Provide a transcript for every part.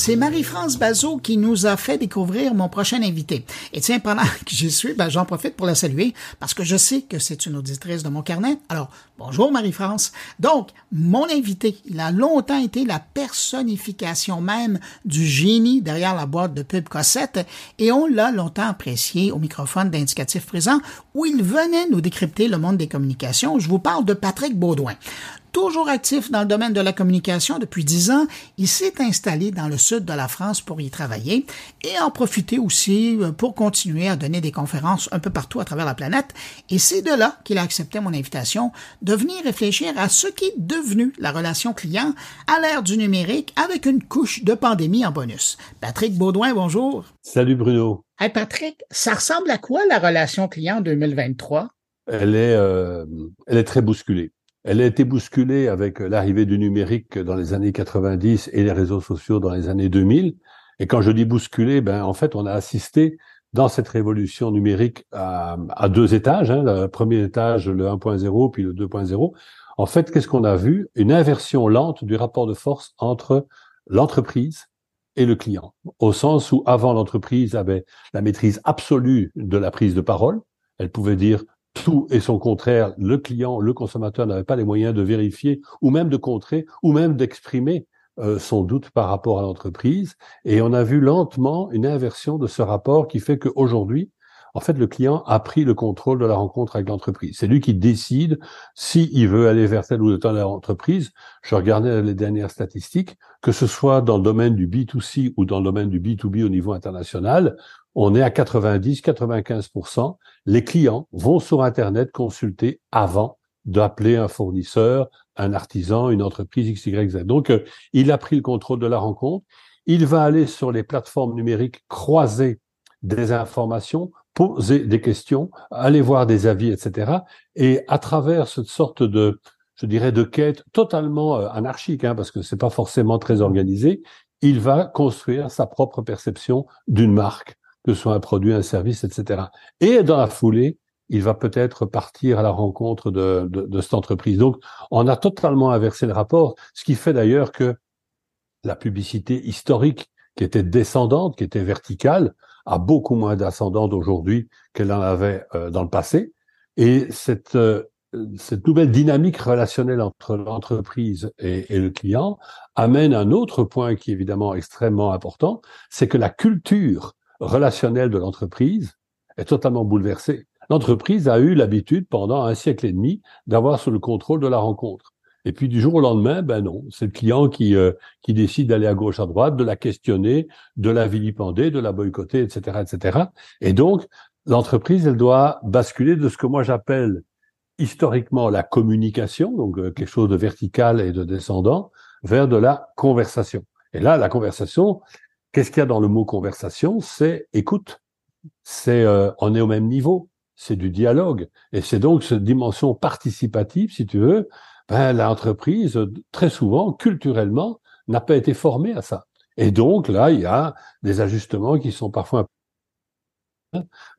c'est Marie-France Bazot qui nous a fait découvrir mon prochain invité. Et tiens, pendant que j'y suis, ben, j'en profite pour la saluer parce que je sais que c'est une auditrice de mon carnet. Alors, bonjour Marie-France. Donc, mon invité, il a longtemps été la personnification même du génie derrière la boîte de pub Cossette et on l'a longtemps apprécié au microphone d'indicatif présent où il venait nous décrypter le monde des communications. Je vous parle de Patrick Baudouin. Toujours actif dans le domaine de la communication depuis dix ans, il s'est installé dans le sud de la France pour y travailler et en profiter aussi euh, pour continuer à donner des conférences un peu partout à travers la planète. Et c'est de là qu'il a accepté mon invitation de venir réfléchir à ce qui est devenu la relation client à l'ère du numérique avec une couche de pandémie en bonus. Patrick Baudouin, bonjour. Salut Bruno. Hey Patrick, ça ressemble à quoi la relation client 2023? Elle est, euh, elle est très bousculée. Elle a été bousculée avec l'arrivée du numérique dans les années 90 et les réseaux sociaux dans les années 2000. Et quand je dis bousculée, ben en fait, on a assisté dans cette révolution numérique à, deux étages. Hein, le premier étage, le 1.0, puis le 2.0. En fait, qu'est-ce qu'on a vu? Une inversion lente du rapport de force entre l'entreprise et le client, au sens où avant l'entreprise avait la maîtrise absolue de la prise de parole. Elle pouvait dire tout et son contraire, le client, le consommateur n'avait pas les moyens de vérifier ou même de contrer ou même d'exprimer euh, son doute par rapport à l'entreprise. Et on a vu lentement une inversion de ce rapport qui fait qu'aujourd'hui, en fait, le client a pris le contrôle de la rencontre avec l'entreprise. C'est lui qui décide s'il veut aller vers telle ou telle entreprise. Je regardais les dernières statistiques, que ce soit dans le domaine du B2C ou dans le domaine du B2B au niveau international, on est à 90-95%. Les clients vont sur Internet consulter avant d'appeler un fournisseur, un artisan, une entreprise XYZ. Donc, euh, il a pris le contrôle de la rencontre. Il va aller sur les plateformes numériques croiser des informations, poser des questions, aller voir des avis, etc. Et à travers cette sorte de, je dirais, de quête totalement euh, anarchique, hein, parce que c'est pas forcément très organisé, il va construire sa propre perception d'une marque que ce soit un produit, un service, etc. Et dans la foulée, il va peut-être partir à la rencontre de, de, de, cette entreprise. Donc, on a totalement inversé le rapport, ce qui fait d'ailleurs que la publicité historique, qui était descendante, qui était verticale, a beaucoup moins d'ascendante aujourd'hui qu'elle en avait euh, dans le passé. Et cette, euh, cette nouvelle dynamique relationnelle entre l'entreprise et, et, le client amène un autre point qui est évidemment extrêmement important, c'est que la culture relationnel de l'entreprise est totalement bouleversé. L'entreprise a eu l'habitude pendant un siècle et demi d'avoir sous le contrôle de la rencontre. Et puis du jour au lendemain, ben non, c'est le client qui euh, qui décide d'aller à gauche à droite, de la questionner, de la vilipender, de la boycotter, etc., etc. Et donc l'entreprise, elle doit basculer de ce que moi j'appelle historiquement la communication, donc euh, quelque chose de vertical et de descendant, vers de la conversation. Et là, la conversation, Qu'est-ce qu'il y a dans le mot conversation? C'est écoute. C'est euh, on est au même niveau. C'est du dialogue. Et c'est donc cette dimension participative, si tu veux. Ben, l'entreprise, très souvent, culturellement, n'a pas été formée à ça. Et donc là, il y a des ajustements qui sont parfois euh,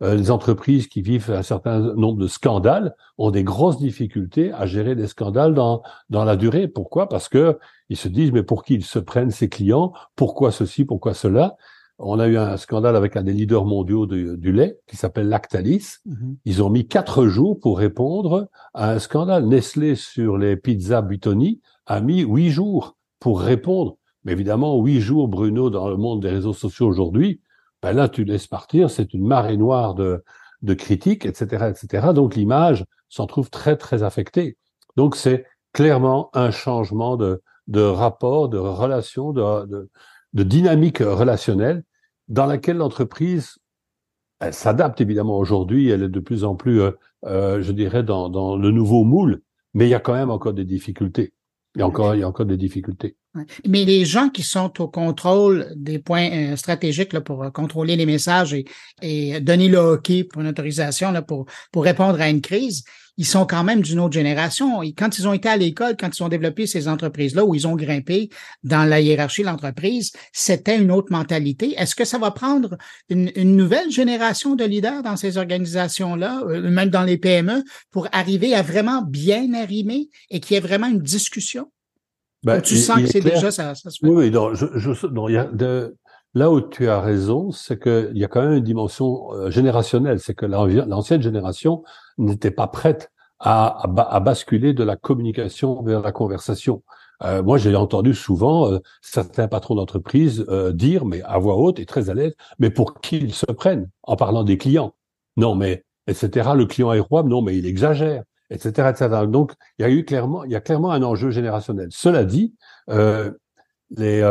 les entreprises qui vivent un certain nombre de scandales ont des grosses difficultés à gérer des scandales dans, dans la durée. Pourquoi? Parce que ils se disent mais pour qui ils se prennent ces clients? Pourquoi ceci? Pourquoi cela? On a eu un scandale avec un des leaders mondiaux du lait qui s'appelle Lactalis. Mm-hmm. Ils ont mis quatre jours pour répondre à un scandale. Nestlé sur les pizzas Buitoni a mis huit jours pour répondre. Mais évidemment, huit jours, Bruno, dans le monde des réseaux sociaux aujourd'hui, ben là, tu laisses partir, c'est une marée noire de, de critiques, etc., etc. Donc l'image s'en trouve très, très affectée. Donc c'est clairement un changement de, rapport, de relation, de, dynamique relationnelle dans laquelle l'entreprise s'adapte évidemment aujourd'hui. Elle est de plus en plus, euh, euh, je dirais, dans, le nouveau moule, mais il y a quand même encore des difficultés. Il y a encore des difficultés. Mais les gens qui sont au contrôle des points euh, stratégiques là, pour euh, contrôler les messages et, donner le hockey pour une autorisation là, pour, pour répondre à une crise, ils sont quand même d'une autre génération. Et quand ils ont été à l'école, quand ils ont développé ces entreprises-là, où ils ont grimpé dans la hiérarchie de l'entreprise, c'était une autre mentalité. Est-ce que ça va prendre une, une, nouvelle génération de leaders dans ces organisations-là, euh, même dans les PME, pour arriver à vraiment bien arrimer et qu'il y ait vraiment une discussion? Ben, tu sens que c'est déjà ça, ça se fait. Oui, oui je, je, non, il y a de, là où tu as raison, c'est qu'il y a quand même une dimension euh, générationnelle. C'est que l'ancienne génération n'était pas prête à, à, basculer de la communication vers la conversation. Euh, moi, j'ai entendu souvent euh, certains patrons d'entreprise euh, dire, mais à voix haute et très à l'aise, mais pour qui ils se prennent en parlant des clients? Non, mais etc. Le client est roi, non, mais il exagère, etc., etc. Donc, il y a eu clairement, il y a clairement un enjeu générationnel. Cela dit, les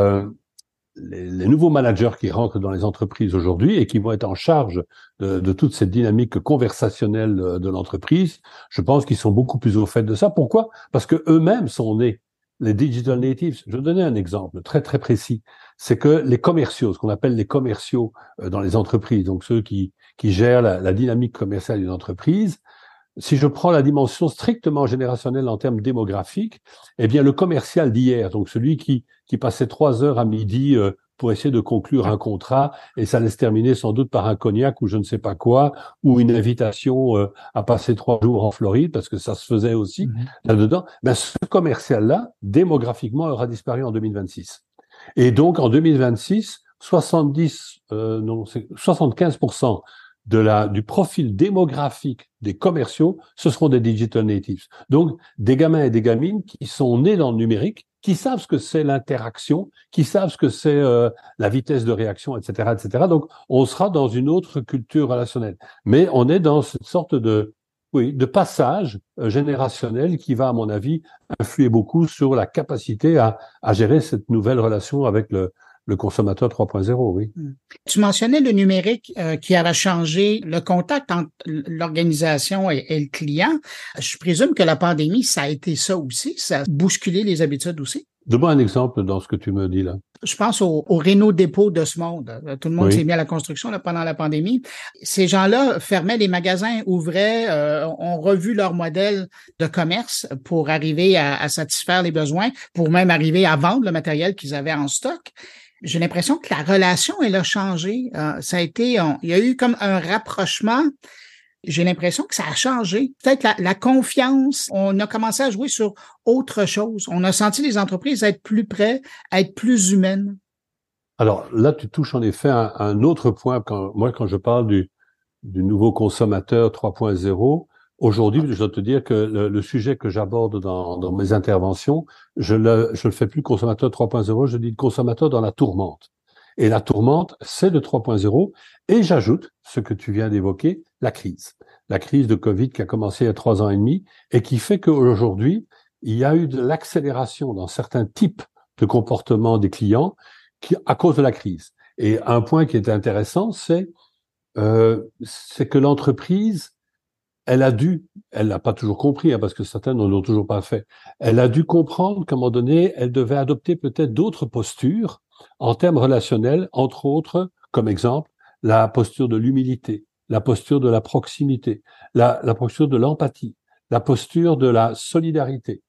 les, nouveaux managers qui rentrent dans les entreprises aujourd'hui et qui vont être en charge de, toute cette dynamique conversationnelle de l'entreprise, je pense qu'ils sont beaucoup plus au fait de ça. Pourquoi? Parce que eux-mêmes sont nés les digital natives. Je vais donner un exemple très très précis. C'est que les commerciaux, ce qu'on appelle les commerciaux euh, dans les entreprises, donc ceux qui, qui gèrent la dynamique commerciale d'une entreprise, si je prends la dimension strictement générationnelle en termes démographiques, eh bien le commercial d'hier, donc celui qui, qui passait trois heures à midi euh, pour essayer de conclure un contrat et ça laisse terminer sans doute par un cognac ou je ne sais pas quoi ou une invitation euh, à passer trois jours en Floride parce que ça se faisait aussi mhm. là-dedans. Ben ce commercial-là, démographiquement, aura disparu en 2026. Et donc en 2026, 70, euh, non, 75% de la, du profil démographique des commerciaux, ce seront des digital natives. Donc, des gamins et des gamines qui sont nés dans le numérique, qui savent ce que c'est l'interaction, qui savent ce que c'est euh, la vitesse de réaction, etc., etc. Donc, on sera dans une autre culture relationnelle. Mais on est dans cette sorte de, oui, de passage euh, générationnel qui va, à mon avis, influer beaucoup sur la capacité à, à gérer cette nouvelle relation avec le, le consommateur 3.0, oui. Hmm. Tu mentionnais le numérique euh, qui avait changé le contact entre l'organisation et, le client. Je présume que la pandémie, ça a été ça aussi, ça a bousculé les habitudes aussi. Donne-moi un exemple dans ce que tu me dis là. Je pense au, au Renault dépôt de ce monde. Tout le monde s'est mis à la construction là, pendant la pandémie. Ces gens-là fermaient les magasins, ouvraient, euh, ont revu leur modèle de commerce pour arriver à, à satisfaire les besoins, pour même arriver à vendre le matériel qu'ils avaient en stock j'ai l'impression que la relation, elle a changé. Euh, ça a été, il y a eu comme un rapprochement. J'ai l'impression que ça a changé. Peut-être la, confiance, on a commencé à jouer sur autre chose. On a senti les entreprises être plus près, être plus humaines. Alors là, tu touches en effet un, un autre point. Quand, moi, quand je parle du, du nouveau consommateur 3.0, Aujourd'hui, je dois te dire que le, sujet que j'aborde dans, dans, mes interventions, je le, je le fais plus consommateur 3.0, je dis consommateur dans la tourmente. Et la tourmente, c'est le 3.0. Et j'ajoute ce que tu viens d'évoquer, la crise. La crise de Covid qui a commencé il y a trois ans et demi et qui fait qu'aujourd'hui, il y a eu de l'accélération dans certains types de comportements des clients qui, à cause de la crise. Et un point qui est intéressant, c'est euh, c'est que l'entreprise elle a dû, elle n'a pas toujours compris, hein, parce que certains n'en ont toujours pas fait, elle a dû comprendre qu'à un moment donné, elle devait adopter peut-être d'autres postures en termes relationnels, entre autres, comme exemple, la posture de l'humilité, la posture de la proximité, la, la posture de l'empathie, la posture de la solidarité,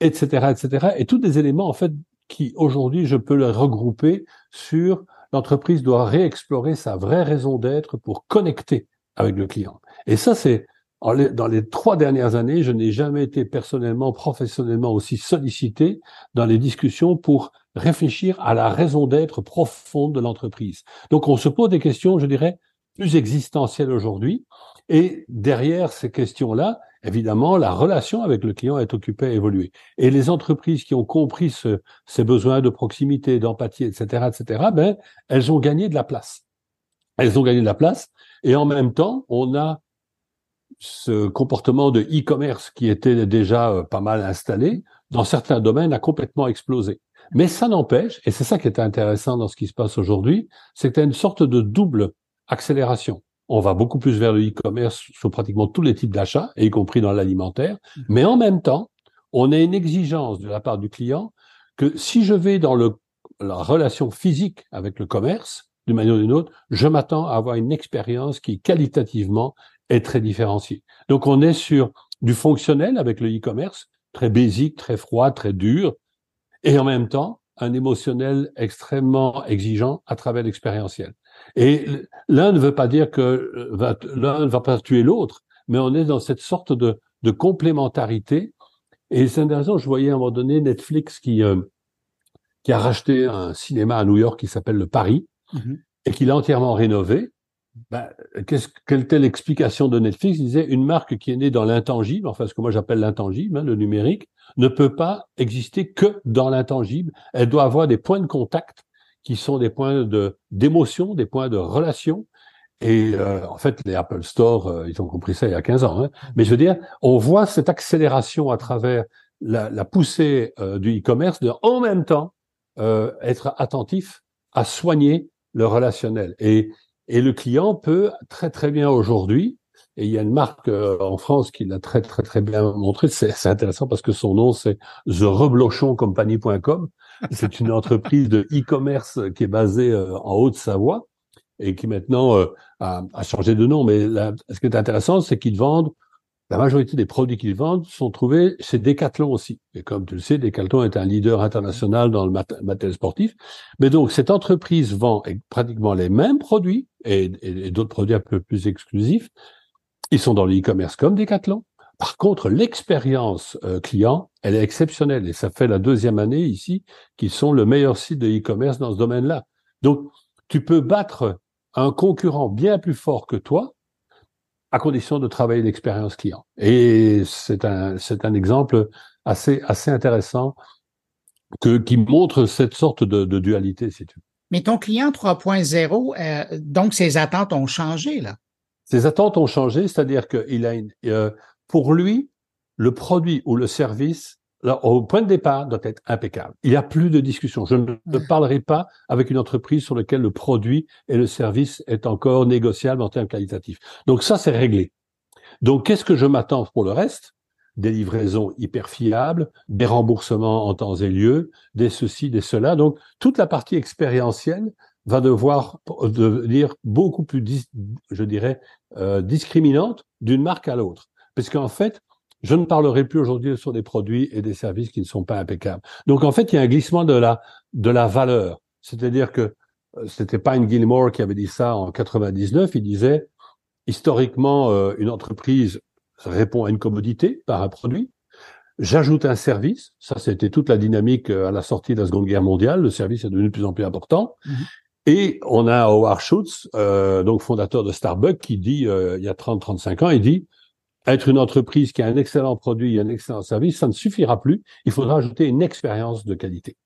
etc., etc. Et tous des éléments, en fait, qui aujourd'hui, je peux les regrouper sur l'entreprise doit réexplorer sa vraie raison d'être pour connecter avec le client. Et ça, c'est dans les trois dernières années, je n'ai jamais été personnellement, professionnellement aussi sollicité dans les discussions pour réfléchir à la raison d'être profonde de l'entreprise. Donc on se pose des questions, je dirais, plus existentielles aujourd'hui. Et derrière ces questions-là, évidemment, la relation avec le client est occupée à évoluer. Et les entreprises qui ont compris ce, ces besoins de proximité, d'empathie, etc., etc., ben, elles ont gagné de la place. Elles ont gagné de la place. Et en même temps, on a ce comportement de e-commerce qui était déjà euh, pas mal installé, dans certains domaines, a complètement explosé. Mais ça n'empêche, et c'est ça qui est intéressant dans ce qui se passe aujourd'hui, c'est que as une sorte de double accélération. On va beaucoup plus vers le e-commerce sur pratiquement tous les types d'achats, y compris dans l'alimentaire, mmh. mais en même temps, on a une exigence de la part du client que si je vais dans le, la relation physique avec le commerce, d'une manière ou d'une autre, je m'attends à avoir une expérience qui qualitativement est très différencié. Donc on est sur du fonctionnel avec le e-commerce, très basique, très froid, très dur, et en même temps un émotionnel extrêmement exigeant à travers l'expérientiel. Et l'un ne veut pas dire que euh, l'un ne va pas tuer l'autre, mais on est dans cette sorte de, de complémentarité Et c'est intéressant, je voyais à un moment donné Netflix qui, euh, qui a racheté un cinéma à New York qui s'appelle le Paris mhm. et qui l'a entièrement rénové. Qu'est-ce, quelle était l'explication de Netflix Il disait une marque qui est née dans l'intangible, enfin ce que moi j'appelle l'intangible, hein, le numérique, ne peut pas exister que dans l'intangible. Elle doit avoir des points de contact qui sont des points de d'émotion, des points de relation. Et euh, en fait, les Apple Store, euh, ils ont compris ça il y a 15 ans. Hein. Mais je veux dire, on voit cette accélération à travers la, la poussée euh, du e-commerce de en même temps être attentif à soigner le relationnel. Et, et le client peut très très bien aujourd'hui et il y a une marque euh, en France qui l'a très très très bien montré. C'est intéressant parce que son nom c'est The Company.com. C'est une entreprise de e-commerce qui est basée euh, en Haute-Savoie et qui maintenant euh, a, a, changé de nom. Mais là, ce qui est intéressant, c'est qu'ils vendent la majorité des produits qu'ils vendent sont trouvés chez Decathlon aussi. Et comme tu le sais, Decathlon est un leader international dans le matériel sportif. Mais donc, cette entreprise vend pratiquement les mêmes produits et, d'autres produits un peu plus exclusifs, ils sont dans le e-commerce comme Decathlon. Par contre, l'expérience euh, client, elle est exceptionnelle et ça fait la deuxième année ici qu'ils sont le meilleur site de e-commerce dans ce domaine-là. Donc, tu peux battre un concurrent bien plus fort que toi à condition de travailler l'expérience client. Et c'est un, c'est un exemple assez, assez intéressant que, qui montre cette sorte de, de dualité, si tu veux. Mais ton client 3.0, euh, donc ses attentes ont changé, là. Ses attentes ont changé, c'est-à-dire qu'il a une, euh, pour lui, le produit ou le service, là, au point de départ, doit être impeccable. Il n'y a plus de discussion. Je ne parlerai pas avec une entreprise sur laquelle le produit et le service est encore négociable en termes qualitatifs. Donc ça, c'est réglé. Donc, qu'est-ce que je m'attends pour le reste? Des livraisons hyper fiables, des remboursements en temps et lieu, des ceci, des cela. Donc, toute la partie expérientielle va devoir devenir beaucoup plus, je dirais, euh, discriminante d'une marque à l'autre. Parce qu'en fait, je ne parlerai plus aujourd'hui sur des produits et des services qui ne sont pas impeccables. Donc en fait, il y a un glissement de la de la valeur. C'est-à-dire que euh, c'était pas une Gilmore qui avait dit ça en 99. Il disait historiquement, euh, une entreprise répond à une commodité par un produit. J'ajoute un service. Ça, c'était toute la dynamique à la sortie de la Seconde Guerre mondiale. Le service est devenu de plus en plus important. Mm-hmm. Et on a Howard Schultz, euh, donc fondateur de Starbucks, qui dit, euh, il y a 30-35 ans, il dit, être une entreprise qui a un excellent produit et un excellent service, ça ne suffira plus. Il faudra ajouter une expérience de qualité.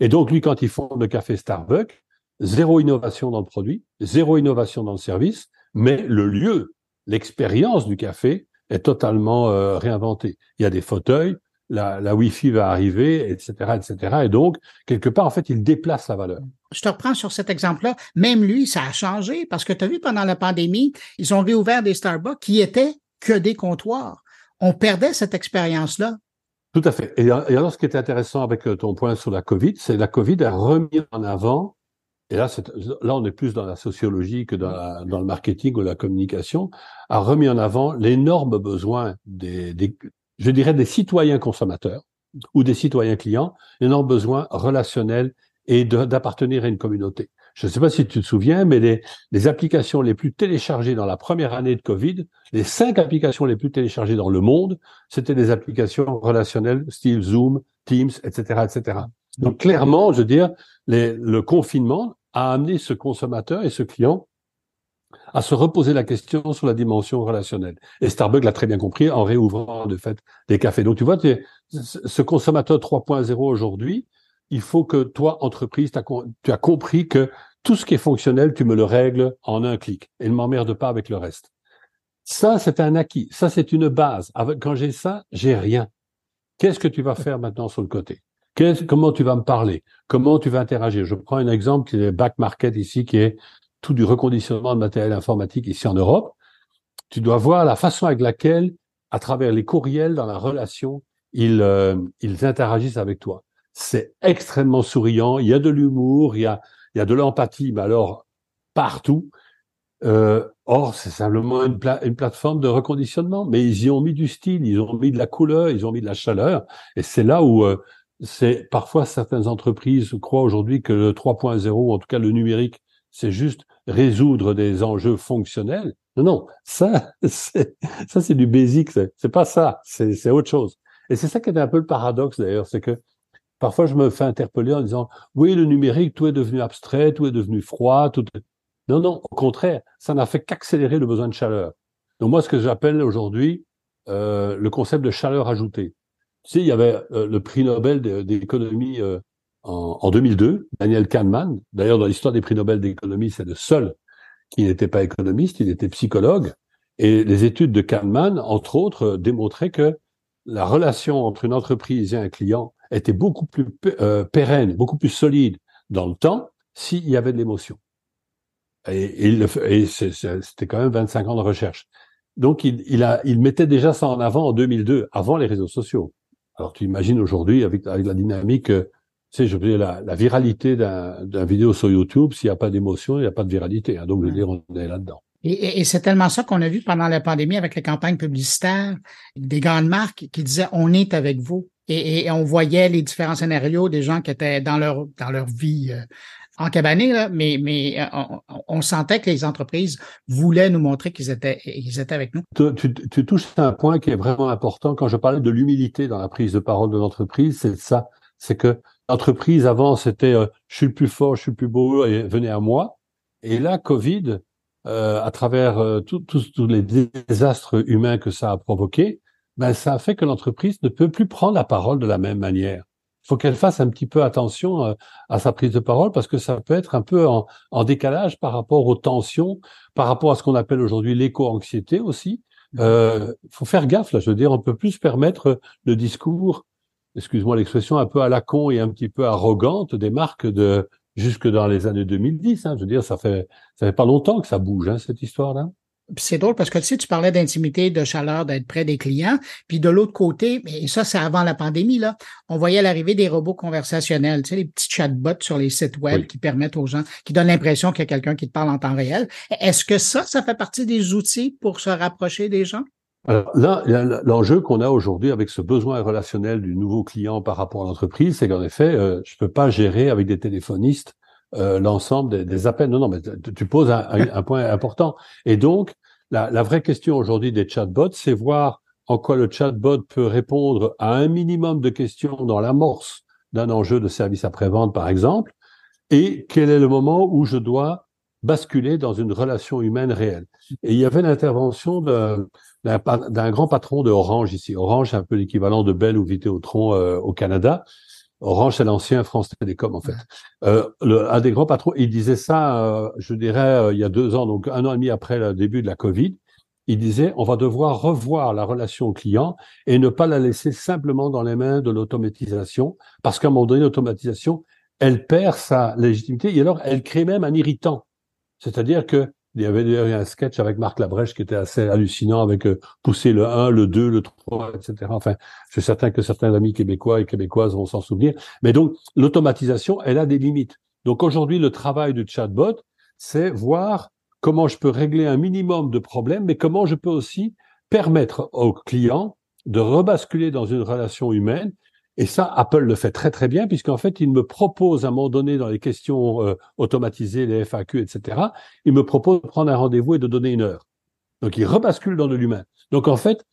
Et donc, lui, quand il fonde le café Starbucks, zéro innovation dans le produit, zéro innovation dans le service, mais le lieu, l'expérience du café est totalement euh, réinventée. Il y a des fauteuils, la, la Wi-Fi va arriver, etc., etc. Et donc, quelque part, en fait, il déplace la valeur. Je te reprends sur cet exemple-là. Même lui, ça a changé parce que tu as vu pendant la pandémie, ils ont réouvert des Starbucks qui étaient que des comptoirs. On perdait cette expérience-là. Tout à fait. Et, alors, ce qui est intéressant avec euh, ton point sur la COVID, c'est la COVID a remis en avant, et là, là, on est plus dans la sociologie que dans, dans le marketing ou la communication, a remis en avant l'énorme besoin des, des, je dirais, des citoyens consommateurs ou des citoyens clients, l'énorme besoin relationnel et d'appartenir à une communauté. Je ne sais pas si tu te souviens, mais les, les, applications les plus téléchargées dans la première année de Covid, les cinq applications les plus téléchargées dans le monde, c'était des applications relationnelles, style Zoom, Teams, etc., etc. Donc clairement, je veux dire, les, le confinement a amené ce consommateur et ce client à se reposer la question sur la dimension relationnelle. Et Starbucks l'a très bien compris en réouvrant de fait des cafés. Donc tu vois, ce consommateur 3.0 aujourd'hui, il faut que toi, entreprise, tu as compris que tout ce qui est fonctionnel, tu me le règles en un clic et ne m'emmerde pas avec le reste. Ça, c'est un acquis. Ça, c'est une base. Quand j'ai ça, j'ai rien. Qu'est-ce que tu vas faire maintenant sur le côté? Comment tu vas me parler? Comment tu vas interagir? Je prends un exemple qui est Back Market ici, qui est tout du reconditionnement de matériel informatique ici en Europe, tu dois voir la façon avec laquelle, à travers les courriels dans la relation, ils, euh, ils interagissent avec toi. C'est extrêmement souriant, il y a de l'humour, il y a, il y a de l'empathie, mais alors partout. Euh, or, c'est simplement une, une, plateforme de reconditionnement, mais ils y ont mis du style, ils ont mis de la couleur, ils ont mis de la chaleur, et c'est là où euh, c'est parfois certaines entreprises croient aujourd'hui que le 3.0, en tout cas le numérique, c'est juste résoudre des enjeux fonctionnels. Non, non, ça, c'est, ça c'est du basic, c'est, pas ça, c'est autre chose. Et c'est ça qui est un peu le paradoxe d'ailleurs, c'est que parfois je me fais interpeller en disant oui, le numérique, tout est devenu abstrait, tout est devenu froid, tout. Non, non, au contraire, ça n'a fait qu'accélérer le besoin de chaleur. Donc moi, ce que j'appelle aujourd'hui euh, le concept de chaleur ajoutée. Tu sais, il y avait euh, le prix Nobel d'économie euh, en, 2002, Daniel Kahneman. D'ailleurs, dans l'histoire des prix Nobel d'économie, c'est le seul qui n'était pas économiste, il était psychologue. Et les études de Kahneman, entre autres, démontraient que la relation entre une entreprise et un client était beaucoup plus pérenne, beaucoup plus solide dans le temps s'il y avait de l'émotion. Et, et, c'était quand même 25 ans de recherche. Donc, il, il, a, il mettait déjà ça en avant en 2002, avant les réseaux sociaux. Alors, tu imagines aujourd'hui, avec, avec la dynamique, euh, tu sais, je veux dire, la, la viralité d'un vidéo sur YouTube, s'il n'y a pas d'émotion, il n'y a pas de viralité. Hein. donc, je veux dire, on est là-dedans. Et, et c'est tellement ça qu'on a vu pendant la pandémie avec les campagnes publicitaires des grandes marques qui disaient on est avec vous. Et, et, on voyait les différents scénarios des gens qui étaient dans leur dans leur vie euh, en là, mais, mais euh, on, sentait que les entreprises voulaient nous montrer qu'ils étaient, ils étaient avec nous. Tu, tu, touches à un point qui est vraiment important. Quand je parlais de l'humilité dans la prise de parole de l'entreprise, c'est ça. C'est que l'entreprise avant, c'était euh, je suis le plus fort, je suis le plus beau et venez à moi. Et là, Covid, euh, à travers euh, tous les désastres humains que ça a provoqué, ben, ça a fait que l'entreprise ne peut plus prendre la parole de la même manière faut qu'elle fasse un petit peu attention euh, à sa prise de parole parce que ça peut être un peu en, en décalage par rapport aux tensions, par rapport à ce qu'on appelle aujourd'hui l'éco-anxiété aussi. Mmh. Euh, faut faire gaffe là. Je veux dire, on peut plus se permettre le discours, excuse-moi l'expression, un peu à la con et un petit peu arrogante des marques de jusque dans les années 2010. Hein. Je veux dire, ça fait ça fait pas longtemps que ça bouge hein, cette histoire-là c'est drôle parce que tu sais, tu parlais d'intimité, de chaleur, d'être près des clients. Puis de l'autre côté, et ça, c'est avant la pandémie, là, on voyait l'arrivée des robots conversationnels, tu sais, les petits chatbots sur les sites web qui permettent aux gens, qui donnent l'impression qu'il y a quelqu'un qui te parle en temps réel. Est-ce que ça, ça fait partie des outils pour se rapprocher des gens? Alors là, l'enjeu qu'on a aujourd'hui avec ce besoin relationnel du nouveau client par rapport à l'entreprise, c'est qu'en effet, euh, je peux pas gérer avec des téléphonistes euh, l'ensemble des, appels. Non, non, mais tu poses un, point important. Et donc, la, la vraie question aujourd'hui des chatbots, c'est voir en quoi le chatbot peut répondre à un minimum de questions dans l'amorce d'un enjeu de service après-vente, par exemple, et quel est le moment où je dois basculer dans une relation humaine réelle. Et il y avait l'intervention d'un grand patron de Orange ici. Orange, c'est un peu l'équivalent de Bell ou Vidéotron euh, au Canada. Orange, c'est l'ancien France Télécom, en fait. Euh, le, un des grands patrons, il disait ça, euh, je dirais, euh, il y a deux ans, donc un an et demi après le début de la Covid. Il disait, on va devoir revoir la relation client et ne pas la laisser simplement dans les mains de l'automatisation, parce qu'à un moment donné, l'automatisation, elle perd sa légitimité et alors elle crée même un irritant. C'est-à-dire que il y avait d'ailleurs un sketch avec Marc Labrèche qui était assez hallucinant avec euh, pousser le 1, le 2, le 3, etc. Enfin, je suis certain que certains amis québécois et québécoises vont s'en souvenir. Mais donc, l'automatisation, elle a des limites. Donc aujourd'hui, le travail du chatbot, c'est voir comment je peux régler un minimum de problèmes, mais comment je peux aussi permettre au client de rebasculer dans une relation humaine et ça, Apple le fait très très bien, puisqu'en fait, il me propose à un moment donné dans les questions euh, automatisées, les FAQ, etc., il me propose de prendre un rendez-vous et de donner une heure. Donc, il rebascule dans de l'humain. Donc, en fait,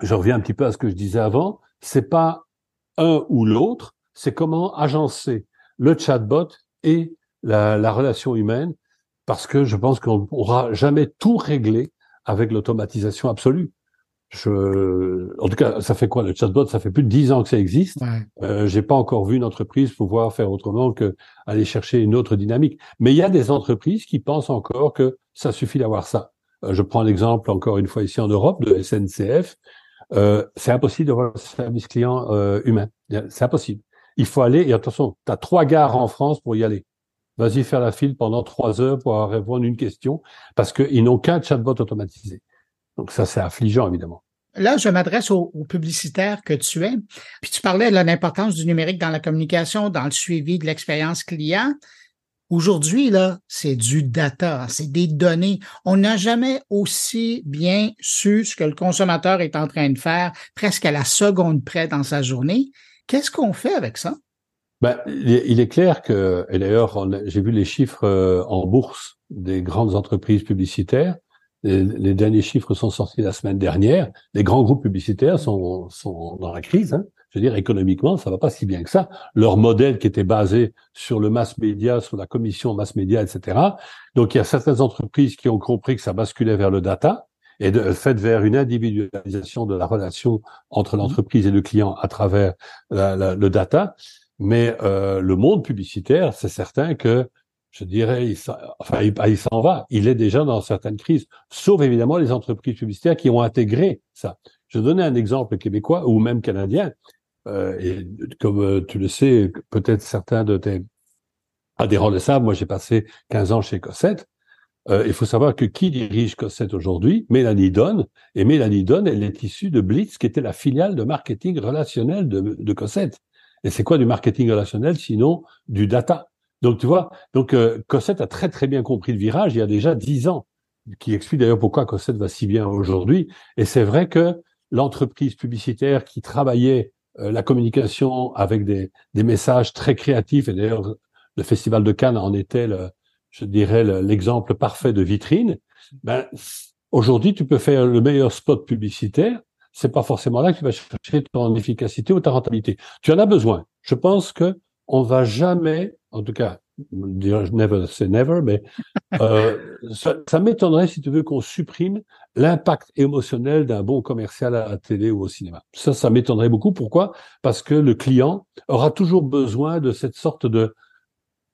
je reviens un petit peu à ce que je disais avant, c'est pas un ou l'autre, c'est comment agencer le chatbot et la, la relation humaine, parce que je pense qu'on pourra jamais tout régler avec l'automatisation absolue. Je, en tout cas, ça fait quoi le chatbot Ça fait plus de dix ans que ça existe. Euh, J'ai pas encore vu une entreprise pouvoir faire autrement que aller chercher une autre dynamique. Mais il y a des entreprises qui pensent encore que ça suffit d'avoir ça. Euh, je prends l'exemple encore une fois ici en Europe de SNCF. Euh, c'est impossible d'avoir un service client euh, humain. C'est impossible. Il faut aller. Et attention, tu as trois gares en France pour y aller. Vas-y faire la file pendant trois heures pour répondre une question parce qu'ils n'ont qu'un chatbot automatisé. Donc ça, c'est affligeant, évidemment. Là, je m'adresse aux, publicitaires que tu es. Puis tu parlais de l'importance du numérique dans la communication, dans le suivi de l'expérience client. Aujourd'hui, là, c'est du data, c'est des données. On n'a jamais aussi bien su ce que le consommateur est en train de faire, presque à la seconde près dans sa journée. Qu'est-ce qu'on fait avec ça? Ben, il est clair que, et d'ailleurs, j'ai vu les chiffres euh, en bourse des grandes entreprises publicitaires, les, derniers chiffres sont sortis la semaine dernière. Les grands groupes publicitaires sont, sont dans la crise. Hein. Je veux dire, économiquement, ça va pas si bien que ça. Leur modèle qui était basé sur le mass média, sur la commission mass média, etc. Donc, il y a certaines entreprises qui ont compris que ça basculait vers le data et de fait vers une individualisation de la relation entre l'entreprise et le client à travers le data. Mais euh, le monde publicitaire, c'est certain que je dirais, il enfin, il s'en va. Il est déjà dans certaines crises, sauf évidemment les entreprises publicitaires qui ont intégré ça. Je donner un exemple québécois ou même canadien. Euh, et comme euh, tu le sais, peut-être certains de tes adhérents le savent, moi j'ai passé 15 ans chez Cossette. Euh, il faut savoir que qui dirige Cossette aujourd'hui? Mélanie Donne. Et Mélanie Donne, elle est issue de Blitz, qui était la filiale de marketing relationnel de, de Cossette. Et c'est quoi du marketing relationnel sinon du data? Donc tu vois, donc euh, Cossette a très très bien compris le virage il y a déjà dix ans, qui explique d'ailleurs pourquoi Cossette va si bien aujourd'hui. Et c'est vrai que l'entreprise publicitaire qui travaillait euh, la communication avec des, des messages très créatifs, et d'ailleurs le Festival de Cannes en était, le, je dirais, l'exemple parfait de vitrine. Ben, aujourd'hui, tu peux faire le meilleur spot publicitaire. C'est pas forcément là que tu vas chercher ton efficacité ou ta rentabilité. Tu en as besoin. Je pense que on va jamais en tout cas, never say never, mais euh, ça, ça m'étonnerait, si tu veux, qu'on supprime l'impact émotionnel d'un bon commercial à la télé ou au cinéma. Ça, ça m'étonnerait beaucoup. Pourquoi? Parce que le client aura toujours besoin de cette sorte de,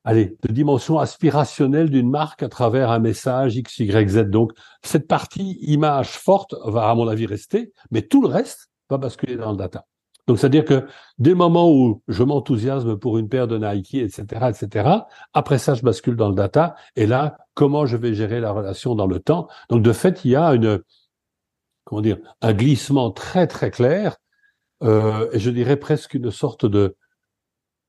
allez, de dimension aspirationnelle d'une marque à travers un message X, Y, Z. Donc, cette partie image forte va, à mon avis, rester, mais tout le reste va basculer dans le data. Donc, c'est-à-dire que dès le moment où je m'enthousiasme pour une paire de Nike, etc., etc., après ça, je bascule dans le data. Et là, comment je vais gérer la relation dans le temps Donc, de fait, il y a une, comment dire, un glissement très très clair, euh, et je dirais presque une sorte de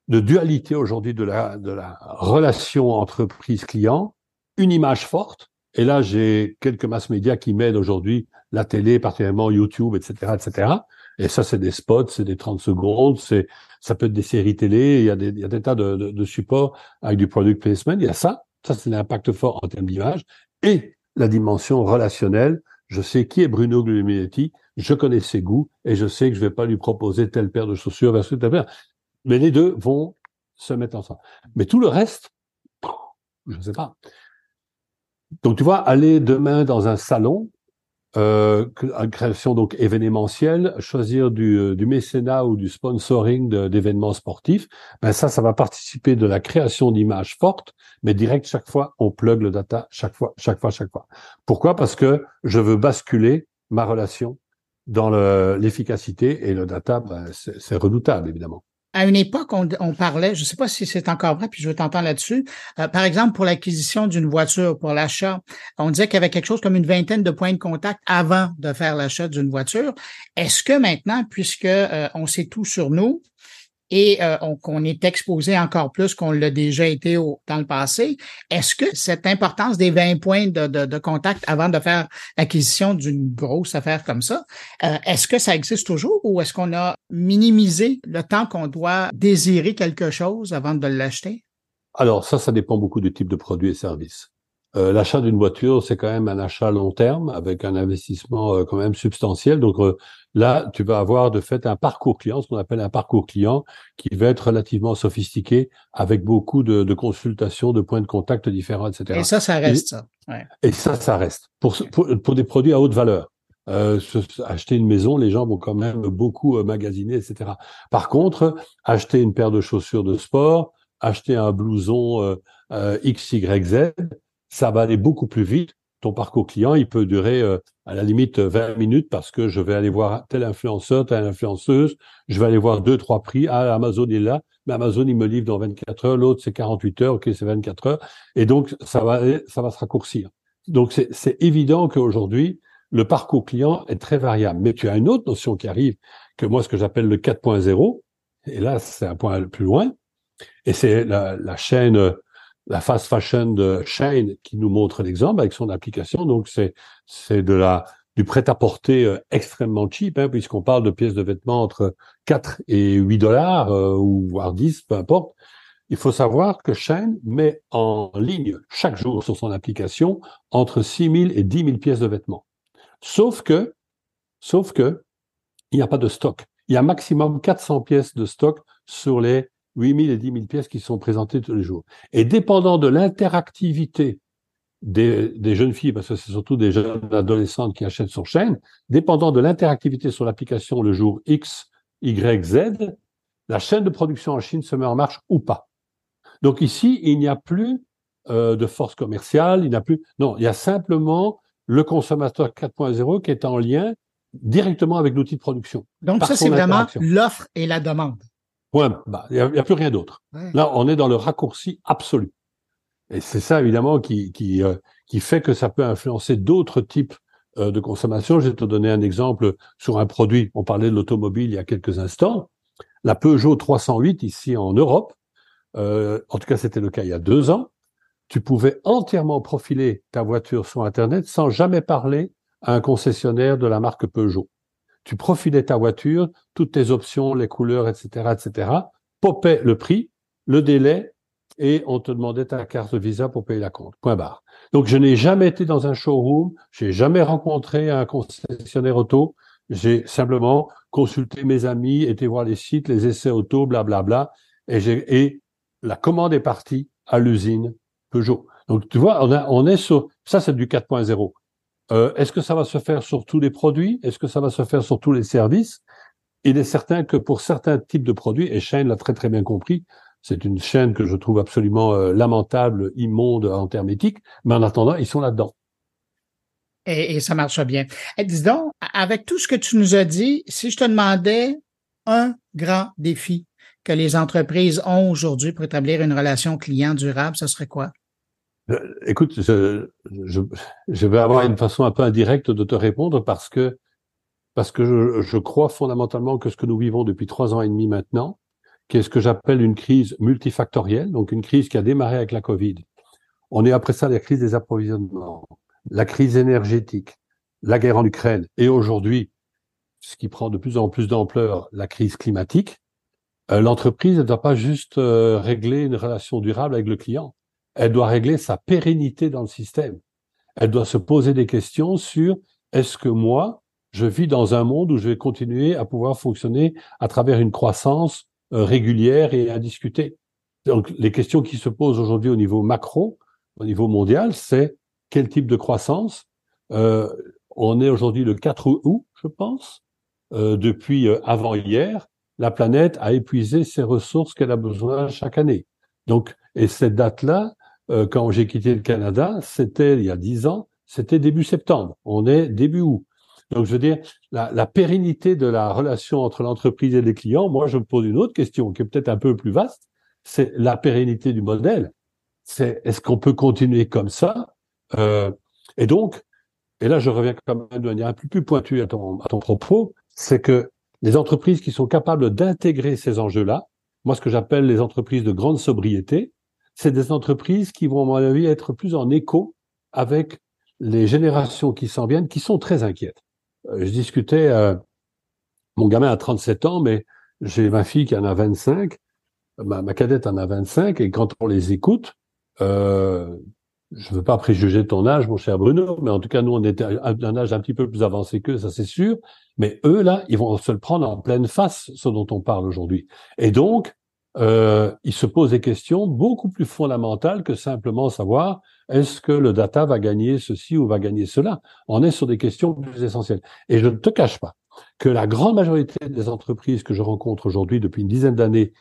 de dualité aujourd'hui de la de la relation entreprise-client, une image forte. Et là, j'ai quelques masses médias qui m'aident aujourd'hui, la télé, particulièrement YouTube, etc., etc. Et ça, c'est des spots, c'est des 30 secondes, c'est ça peut être des séries télé, il y a des, tas de, supports avec du product placement. Il y a ça, ça c'est l'impact fort en termes d'image. Et la dimension relationnelle, je sais qui est Bruno Guglielminetti, je connais ses goûts et je sais que je vais pas lui proposer telle paire de chaussures versus telle paire. Mais les deux vont se mettre ensemble. Mais tout le reste, je ne sais pas. Donc tu vois, aller demain dans un salon, euh, création donc événementielle, choisir du, euh, du mécénat ou du sponsoring d'événements sportifs, ben ça, ça va participer de la création d'images fortes, mais direct chaque fois, on plug le data chaque fois, chaque fois, chaque fois. Pourquoi? Parce que je veux basculer ma relation dans l'efficacité et le data, ben, c'est redoutable évidemment à une époque, on, parlait, je ne sais pas si c'est encore vrai, puis je veux t'entendre là-dessus. Euh, par exemple, pour l'acquisition d'une voiture, pour l'achat, on disait qu'il y avait quelque chose comme une vingtaine de points de contact avant de faire l'achat d'une voiture. Est-ce que maintenant, puisque euh, on sait tout sur nous, et euh, qu'on est exposé encore plus qu'on l'a déjà été au, dans le passé. Est-ce que cette importance des 20 points de, de, de contact avant de faire l'acquisition d'une grosse affaire comme ça, euh, est-ce que ça existe toujours ou est-ce qu'on a minimisé le temps qu'on doit désirer quelque chose avant de l'acheter? Alors ça, ça dépend beaucoup du type de produit et service. Euh, l'achat d'une voiture, c'est quand même un achat long terme avec un investissement euh, quand même substantiel. Donc euh, là, tu vas avoir de fait un parcours client, ce qu'on appelle un parcours client, qui va être relativement sophistiqué avec beaucoup de, de consultations, de points de contact différents, etc. Et ça, ça reste ça. Ouais. Et ça, ça reste pour, pour, pour des produits à haute valeur. Euh, acheter une maison, les gens vont quand même beaucoup magasiner, etc. Par contre, acheter une paire de chaussures de sport, acheter un blouson euh, XYZ, ça va aller beaucoup plus vite. Ton parcours client, il peut durer euh, à la limite 20 minutes parce que je vais aller voir tel influenceur, telle influenceuse, je vais aller voir deux, trois prix. Ah, Amazon est là, mais Amazon, il me livre dans 24 heures, l'autre, c'est 48 heures, ok, c'est 24 heures. Et donc, ça va, ça va se raccourcir. Donc, c'est évident qu'aujourd'hui, le parcours client est très variable. Mais tu as une autre notion qui arrive, que moi, ce que j'appelle le 4.0, et là, c'est un point plus loin, et c'est la, la chaîne la fast fashion de Shane qui nous montre l'exemple avec son application. Donc c'est c'est de la du prêt-à-porter euh, extrêmement cheap, hein, puisqu'on parle de pièces de vêtements entre 4 et 8 dollars, euh, ou voire 10, peu importe. Il faut savoir que Shane met en ligne chaque jour sur son application entre 6 000 et 10 000 pièces de vêtements. Sauf que, sauf que, il n'y a pas de stock. Il y a maximum 400 pièces de stock sur les 8 000 et 10 000 pièces qui sont présentées tous les jours. Et dépendant de l'interactivité des, des, jeunes filles, parce que c'est surtout des jeunes adolescentes qui achètent sur chaîne, dépendant de l'interactivité sur l'application le jour X, Y, Z, la chaîne de production en Chine se met en marche ou pas. Donc ici, il n'y a plus euh, de force commerciale, il n'y a plus. Non, il y a simplement le consommateur 4.0 qui est en lien directement avec l'outil de production. Donc ça, c'est vraiment l'offre et la demande. Ouais, bah, il n'y a, plus rien d'autre. Là, on est dans le raccourci absolu. Et c'est ça, évidemment, qui, qui, euh, qui fait que ça peut influencer d'autres types euh, de consommation. Je vais te donner un exemple sur un produit. On parlait de l'automobile il y a quelques instants. La Peugeot 308 ici en Europe, euh, en tout cas c'était le cas il y a deux ans, tu pouvais entièrement profiler ta voiture sur Internet sans jamais parler à un concessionnaire de la marque Peugeot. Tu profilais ta voiture, toutes tes options, les couleurs, etc., etc., popait le prix, le délai, et on te demandait ta carte Visa pour payer la compte. Point barre. Donc je n'ai jamais été dans un showroom, j'ai jamais rencontré un concessionnaire auto, j'ai simplement consulté mes amis, été voir les sites, les essais auto, blablabla, et, j'ai, et la commande est partie à l'usine Peugeot. Donc tu vois, on, a, on est sur ça, c'est du 4.0. Euh, est-ce que ça va se faire sur tous les produits? Est-ce que ça va se faire sur tous les services? Il est certain que pour certains types de produits, et Shane l'a très très bien compris, c'est une chaîne que je trouve absolument euh, lamentable, immonde en termes mais en attendant, ils sont là-dedans. Et, ça marche bien. Et dis donc, avec tout ce que tu nous as dit, si je te demandais un grand défi que les entreprises ont aujourd'hui pour établir une relation client durable, ce serait quoi? Euh, écoute, je, vais avoir une façon un peu indirecte de te répondre parce que parce que je, je crois fondamentalement que ce que nous vivons depuis trois ans et demi maintenant, qui est ce que j'appelle une crise multifactorielle, donc une crise qui a démarré avec la Covid. On est après ça la crise des approvisionnements, la crise énergétique, la guerre en Ukraine et aujourd'hui, ce qui prend de plus en plus d'ampleur, la crise climatique. Euh, l'entreprise ne doit pas juste euh, régler une relation durable avec le client, elle doit régler sa pérennité dans le système. Elle doit se poser des questions sur est-ce que moi, je vis dans un monde où je vais continuer à pouvoir fonctionner à travers une croissance euh, régulière et indiscutée? Donc, les questions qui se posent aujourd'hui au niveau macro, au niveau mondial, c'est quel type de croissance euh, On est aujourd'hui le 4 août, je pense. Euh, depuis euh, avant hier, la planète a épuisé ses ressources qu'elle a besoin chaque année. Donc, et cette date-là, euh, quand j'ai quitté le Canada, c'était il y a dix ans, c'était début septembre. On est début août. Donc, je veux dire, la, la pérennité de la relation entre l'entreprise et les clients, moi, je me pose une autre question qui est peut-être un peu plus vaste, c'est la pérennité du modèle. C'est est-ce qu'on peut continuer comme ça? Euh, Et donc, et là, je reviens quand même de manière un peu plus pointue à ton, à ton propos, c'est que les entreprises qui sont capables d'intégrer ces enjeux-là, moi, ce que j'appelle les entreprises de grande sobriété, c'est des entreprises qui vont, à mon avis, être plus en écho avec les générations qui s'en viennent, qui sont très inquiètes. Euh, je discutais, euh, mon gamin a 37 ans, mais j'ai ma fille qui en a 25, ma, cadette en a 25, et quand on les écoute, euh, je ne veux pas préjuger ton âge, mon cher Bruno, mais en tout cas, nous, on était à un âge un petit peu plus avancé qu'eux, ça c'est sûr. Mais eux, là, ils vont se le prendre en pleine face, ce dont on parle aujourd'hui. Et donc, euh, ils se posent des questions beaucoup plus fondamentales que simplement savoir est-ce que le data va gagner ceci ou va gagner cela? On est sur des questions plus essentielles. Et je ne te cache pas que la grande majorité des entreprises que je rencontre aujourd'hui depuis une dizaine d'années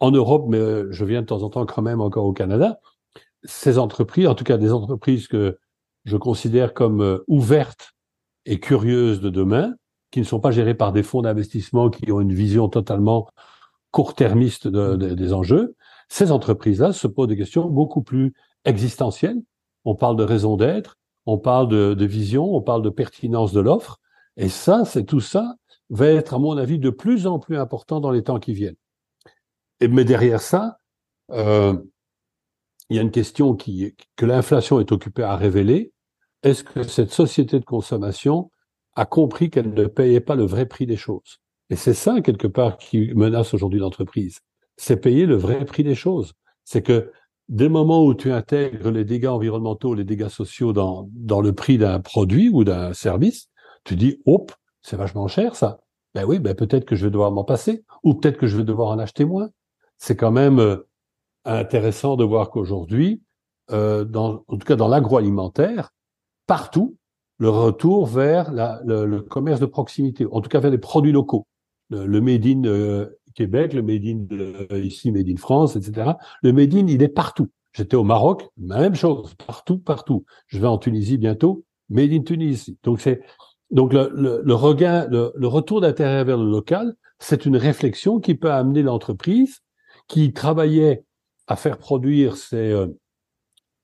en Europe, mais euh, je viens de temps en temps quand même encore au Canada, ces entreprises, en tout cas des entreprises que je considère comme euh, ouvertes et curieuses de demain, qui ne sont pas gérées par des fonds d'investissement qui ont une vision totalement court-termiste des enjeux, ces entreprises-là se posent des questions beaucoup plus existentielles, on parle de raison d'être, on parle de, vision, on parle de pertinence de l'offre. Et ça, c'est tout ça va être, à mon avis, de plus en plus important dans les temps qui viennent. Mais derrière ça, euh, il y a une question que l'inflation est occupée à révéler. Est-ce que cette société de consommation a compris qu'elle ne payait pas le vrai prix des choses? Et c'est ça, quelque part, qui menace aujourd'hui l'entreprise. C'est payer le vrai prix des choses. C'est que dès le moment où tu intègres les dégâts environnementaux, les dégâts sociaux dans, le prix d'un produit ou d'un service, tu dis, hop, c'est vachement cher ça. Ben oui, ben peut-être que je vais devoir m'en passer, ou peut-être que je vais devoir en acheter moins. C'est quand même euh, intéressant de voir qu'aujourd'hui, euh, dans, en tout cas dans l'agroalimentaire, partout, le retour vers la, le, commerce de proximité, en tout cas vers les produits locaux. Le, Made in euh, Québec, le Made in euh, ici, Made in France, etc. Le Made in, il est partout. J'étais au Maroc, même chose, partout, partout. Je vais en Tunisie bientôt, Made in Tunisie. Donc c'est donc le, le, le regain, le, le retour d'intérêt vers le local, c'est une réflexion qui peut amener l'entreprise qui travaillait à faire produire ses, euh,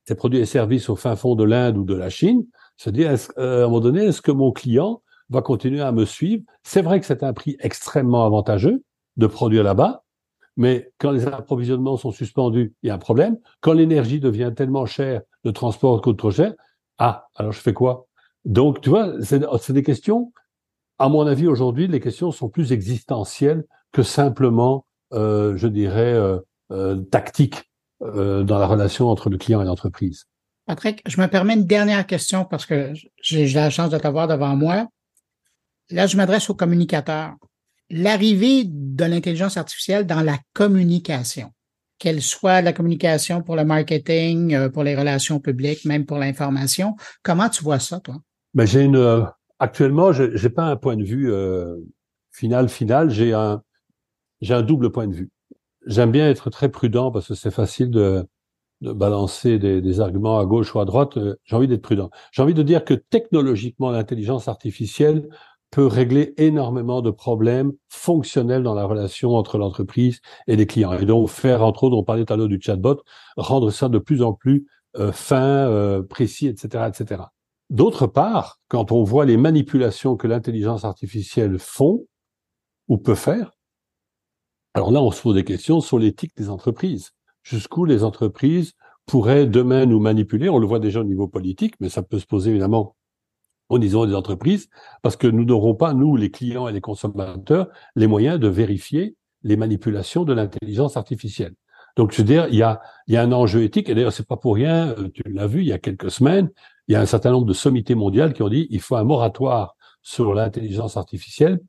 ses produits et services au fin fond de l'Inde ou de la Chine, se dire euh, à un moment donné, est-ce que mon client va continuer à me suivre C'est vrai que c'est un prix extrêmement avantageux de produire là-bas, mais quand les approvisionnements sont suspendus, il y a un problème. Quand l'énergie devient tellement chère, le transport coûte trop cher, ah, alors je fais quoi? Donc, tu vois, c'est des questions, à mon avis, aujourd'hui, les questions sont plus existentielles que simplement, euh, je dirais, euh, euh, tactiques dans la relation entre le client et l'entreprise. Patrick, je me permets une dernière question parce que j'ai la chance de t'avoir devant moi. Là, je m'adresse aux communicateurs. L'arrivée de l'intelligence artificielle dans la communication, qu'elle soit la communication pour le marketing, euh, pour les relations publiques, même pour l'information, comment tu vois ça, toi? Ben, j'ai une, euh, actuellement, je n'ai pas un point de vue euh, final, final. J'ai un, j'ai un double point de vue. J'aime bien être très prudent parce que c'est facile de, de balancer des, arguments à gauche ou à droite, j'ai envie d'être prudent. J'ai envie de dire que technologiquement, l'intelligence artificielle peut régler énormément de problèmes fonctionnels dans la relation entre l'entreprise et les clients. Et donc faire, entre autres, on parlait tout à l'heure du chatbot, rendre ça de plus en plus euh, fin, euh, précis, etc., etc. D'autre part, quand on voit les manipulations que l'intelligence artificielle font ou peut faire, alors là, on se pose des questions sur l'éthique des entreprises jusqu'où les entreprises pourraient demain nous manipuler? On le voit déjà au niveau politique, mais ça peut se poser évidemment des entreprises, parce que nous n'aurons pas, nous, les clients et les consommateurs, les moyens de vérifier les manipulations de l'intelligence artificielle. Donc, je veux dire, il y a, il y a un enjeu éthique, et d'ailleurs, c'est pas pour rien, euh, tu l'as vu, il y a quelques semaines, il y a un certain nombre de sommités mondiales qui ont dit il faut un moratoire sur l'intelligence artificielle,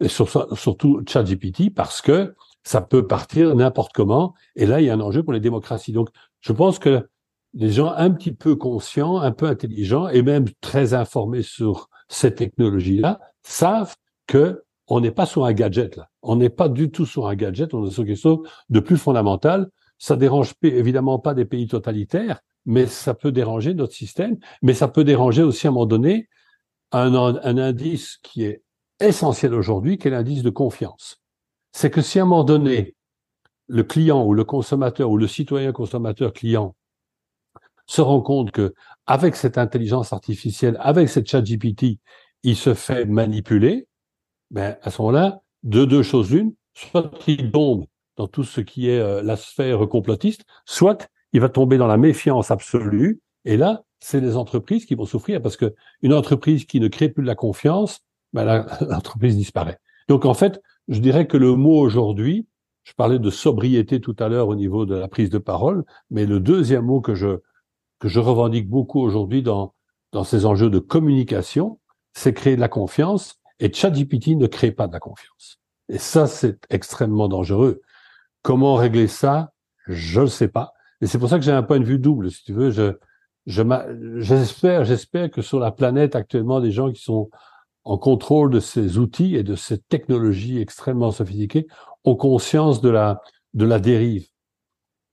et sur, surtout ChatGPT, parce que ça peut partir n'importe comment. Et là, il y a un enjeu pour les démocraties. Donc, je pense que les gens un petit peu conscients, un peu intelligents et même très informés sur cette technologie-là savent que on n'est pas sur un gadget là. On n'est pas du tout sur un gadget. On est sur quelque chose de plus fondamental. Ça dérange évidemment pas des pays totalitaires, mais ça peut déranger notre système. Mais ça peut déranger aussi à un moment donné un, un indice qui est essentiel aujourd'hui, qui est l'indice de confiance c'est que si à un moment donné, le client ou le consommateur ou le citoyen consommateur client se rend compte que avec cette intelligence artificielle, avec cette chat GPT, il se fait manipuler, ben à ce moment-là, de deux choses l'une, soit il tombe dans tout ce qui est euh, la sphère complotiste, soit il va tomber dans la méfiance absolue, et là, c'est les entreprises qui vont souffrir parce que une entreprise qui ne crée plus de la confiance, ben l'entreprise disparaît. Donc en fait, je dirais que le mot aujourd'hui, je parlais de sobriété tout à l'heure au niveau de la prise de parole, mais le deuxième mot que je, que je revendique beaucoup aujourd'hui dans, dans ces enjeux de communication, c'est créer de la confiance, et ChatGPT ne crée pas de la confiance. Et ça, c'est extrêmement dangereux. Comment régler ça? Je ne sais pas. Et c'est pour ça que j'ai un point de vue double, si tu veux. Je, je, j'espère, j'espère que sur la planète actuellement, des gens qui sont en contrôle de ces outils et de cette technologie extrêmement sophistiquée ont conscience de la, de la dérive.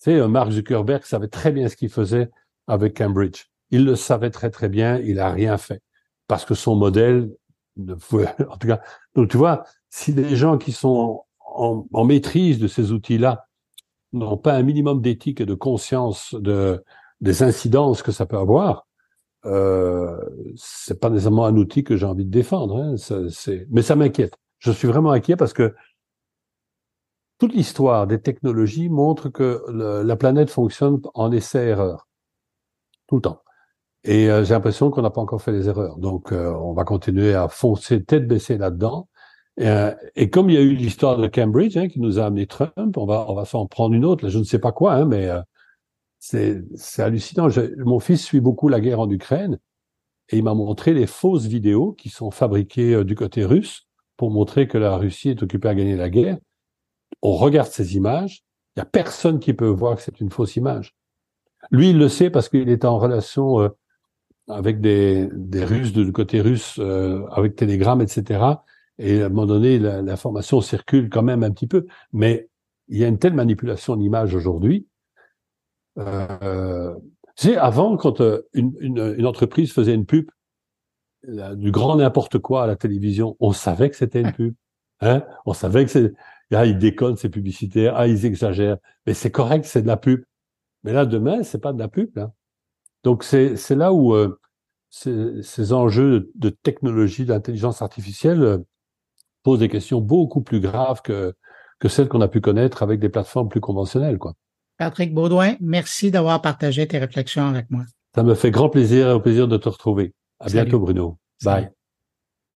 Tu sais, Mark Zuckerberg savait très bien ce qu'il faisait avec Cambridge. Il le savait très très bien, il a rien fait parce que son modèle ne pouvait, en tout cas. Donc tu vois, si les gens qui sont en, maîtrise de ces outils-là n'ont pas un minimum d'éthique et de conscience de des incidences que ça peut avoir, euh, c'est pas nécessairement un outil que j'ai envie de défendre. Hein. mais ça m'inquiète. Je suis vraiment inquiet parce que toute l'histoire des technologies montre que la planète fonctionne en essai-erreur tout le temps. Et euh, j'ai l'impression qu'on n'a pas encore fait les erreurs. Donc, euh, on va continuer à foncer tête baissée là-dedans. Et, euh, et, comme il y a eu l'histoire de Cambridge hein, qui nous a amené Trump, on va on va s'en prendre une autre. Je ne sais pas quoi, hein, mais euh, c'est hallucinant. Mon fils suit beaucoup la guerre en Ukraine et il m'a montré les fausses vidéos qui sont fabriquées euh, du côté russe pour montrer que la Russie est occupée à gagner la guerre. On regarde ces images, il y a personne qui peut voir que c'est une fausse image. Lui, il le sait parce qu'il est en relation euh, avec des, Russes du côté russe, avec Telegram, etc. Et à un moment donné, l'information circule quand même un petit peu. Mais il y a une telle manipulation d'image aujourd'hui. Euh, avant, quand euh, une, entreprise faisait une pub, du grand n'importe quoi à la télévision, on savait que c'était une pub. Hein on savait que c'est... Ah, ils déconnent, ces publicitaires. Ah, ils exagèrent. Mais c'est correct, c'est de la pub. Mais là, demain, c'est pas de la pub. Là. Donc, c'est là où euh, ces, enjeux de technologie, d'intelligence artificielle euh, pose des questions beaucoup plus graves que, que celles qu'on a pu connaître avec des plateformes plus conventionnelles. Quoi. Patrick Baudouin, merci d'avoir partagé tes réflexions avec moi. Ça me fait grand plaisir et au plaisir de te retrouver. À bientôt, Bruno. Bye.